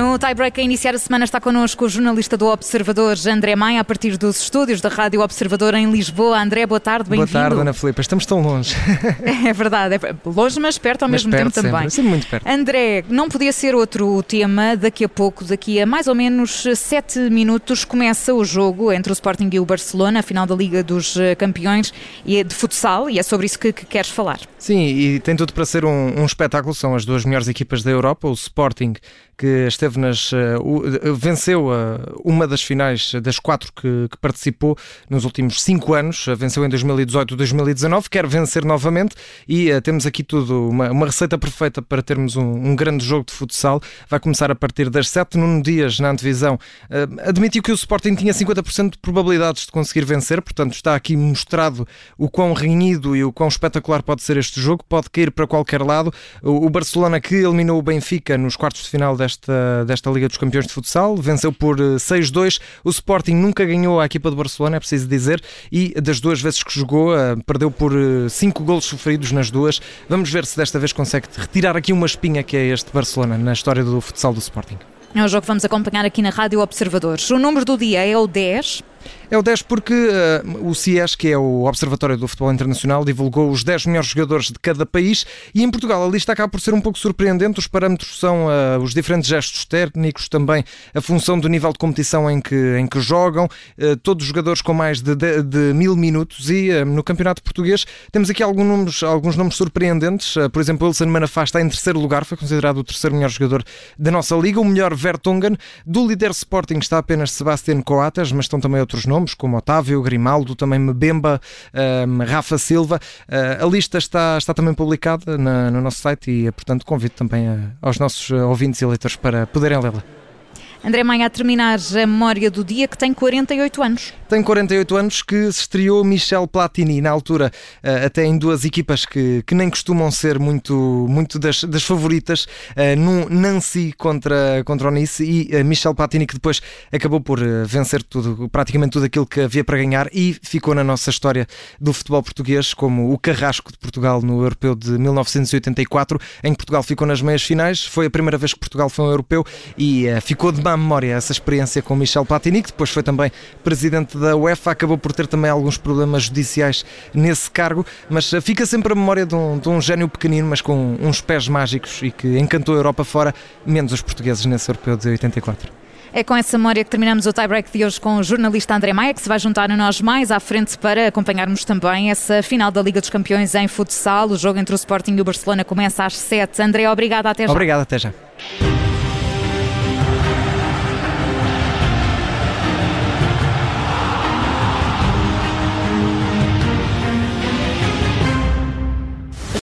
No tie-break a iniciar a semana está connosco o jornalista do Observador, André Maia, a partir dos estúdios da Rádio Observador em Lisboa. André, boa tarde, bem-vindo. Boa tarde, Ana Filipe. Estamos tão longe. É verdade, é longe, mas perto ao mas mesmo perto tempo sempre. também. Sempre muito perto. André, não podia ser outro tema. Daqui a pouco, daqui a mais ou menos sete minutos, começa o jogo entre o Sporting e o Barcelona, a final da Liga dos Campeões e de futsal, e é sobre isso que, que queres falar. Sim, e tem tudo para ser um, um espetáculo. São as duas melhores equipas da Europa, o Sporting que esteve nas. Uh, venceu uh, uma das finais das quatro que, que, participou nos últimos cinco anos, venceu em 2018 e 2019, quer vencer novamente e temos aqui tudo, uma, uma, receita perfeita para termos um, um, grande jogo de futsal. Vai começar a partir das 7 Nuno Dias na antevisão. admitiu que o Sporting tinha 50% de probabilidades de conseguir vencer, portanto está aqui mostrado o quão renhido e o quão espetacular pode ser este jogo, pode cair para qualquer lado. O Barcelona que eliminou o Benfica nos quartos de final desta desta, Liga dos Campeões de Futsal, venceu por 6-2. Eh, o Sporting nunca ganhou a equipa de Barcelona, é preciso dizer, e das duas vezes que jogou, eh, perdeu por 5 eh, golos sofridos nas duas. Vamos ver se desta vez consegue retirar aqui uma espinha que é este Barcelona na história do futsal do Sporting. É o jogo que vamos acompanhar aqui na Rádio Observadores. O número do dia é o 10. É o 10 porque uh, o CIES, que é o Observatório do Futebol Internacional, divulgou os 10 melhores jogadores de cada país e em Portugal a lista acaba por ser um pouco surpreendente. Os parâmetros são uh, os diferentes gestos técnicos, também a função do nível de competição em que, em que jogam, uh, todos os jogadores com mais de, de, de mil minutos e no Campeonato Português temos aqui alguns nomes, alguns nomes surpreendentes. por exemplo, Wilson Manafá está em terceiro lugar, foi considerado o terceiro melhor jogador da nossa liga, o melhor Vertonghen. Do líder Sporting está apenas Sebastián Coates, mas estão também outros nomes nomes, como Otávio, Grimaldo, também Mbemba, um, Rafa Silva. Uh, a lista está, está também publicada na, no nosso site e, portanto, convido também a, aos nossos ouvintes e leitores para poderem lê-la. André Maia a terminar a memória do dia que tem 48 anos. Tem 48 anos que se estreou Michel Platini, na altura eh, até em duas equipas que, que nem costumam ser muito, muito das, das favoritas, eh, num Nancy contra, contra o Nice e eh, Michel Platini que depois acabou por vencer tudo, praticamente tudo aquilo que havia para ganhar e ficou na nossa história do futebol português como o carrasco de Portugal no Europeu de 1984, em que Portugal ficou nas meias finais. Foi a primeira vez que Portugal foi um europeu e ficou de má memória essa experiência com Michel Platini, que depois foi também presidente da UEFA, acabou por ter também alguns problemas judiciais nesse cargo, mas eh, fica sempre a memória de um, de um gênio pequenino, mas com uns pés mágicos e que encantou a Europa fora, menos os portugueses nesse europeu de 84. É com essa memória que terminamos o tie-break de hoje com o jornalista André Maia, que se vai juntar a nós mais à frente para acompanharmos também essa final da Liga dos Campeões em futsal. O jogo entre o Sporting e o Barcelona começa às 7. André, obrigada, até já. Obrigado, até já.